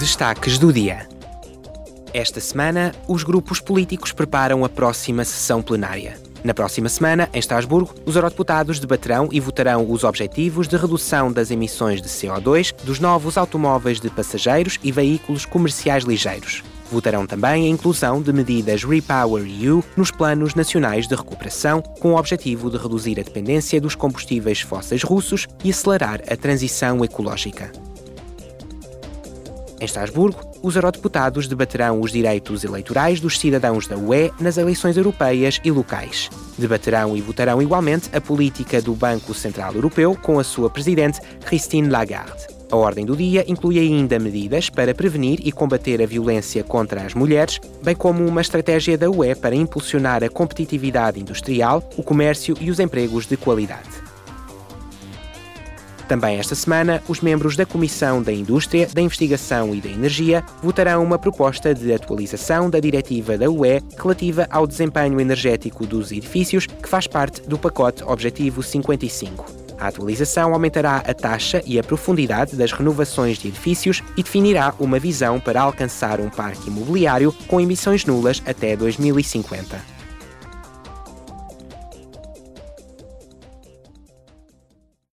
Destaques do dia. Esta semana, os grupos políticos preparam a próxima sessão plenária. Na próxima semana, em Estrasburgo, os eurodeputados debaterão e votarão os objetivos de redução das emissões de CO2 dos novos automóveis de passageiros e veículos comerciais ligeiros. Votarão também a inclusão de medidas Repower EU nos planos nacionais de recuperação, com o objetivo de reduzir a dependência dos combustíveis fósseis russos e acelerar a transição ecológica. Em Estrasburgo, os eurodeputados debaterão os direitos eleitorais dos cidadãos da UE nas eleições europeias e locais. Debaterão e votarão igualmente a política do Banco Central Europeu com a sua presidente, Christine Lagarde. A ordem do dia inclui ainda medidas para prevenir e combater a violência contra as mulheres, bem como uma estratégia da UE para impulsionar a competitividade industrial, o comércio e os empregos de qualidade. Também esta semana, os membros da Comissão da Indústria, da Investigação e da Energia votarão uma proposta de atualização da diretiva da UE relativa ao desempenho energético dos edifícios, que faz parte do pacote Objetivo 55. A atualização aumentará a taxa e a profundidade das renovações de edifícios e definirá uma visão para alcançar um parque imobiliário com emissões nulas até 2050.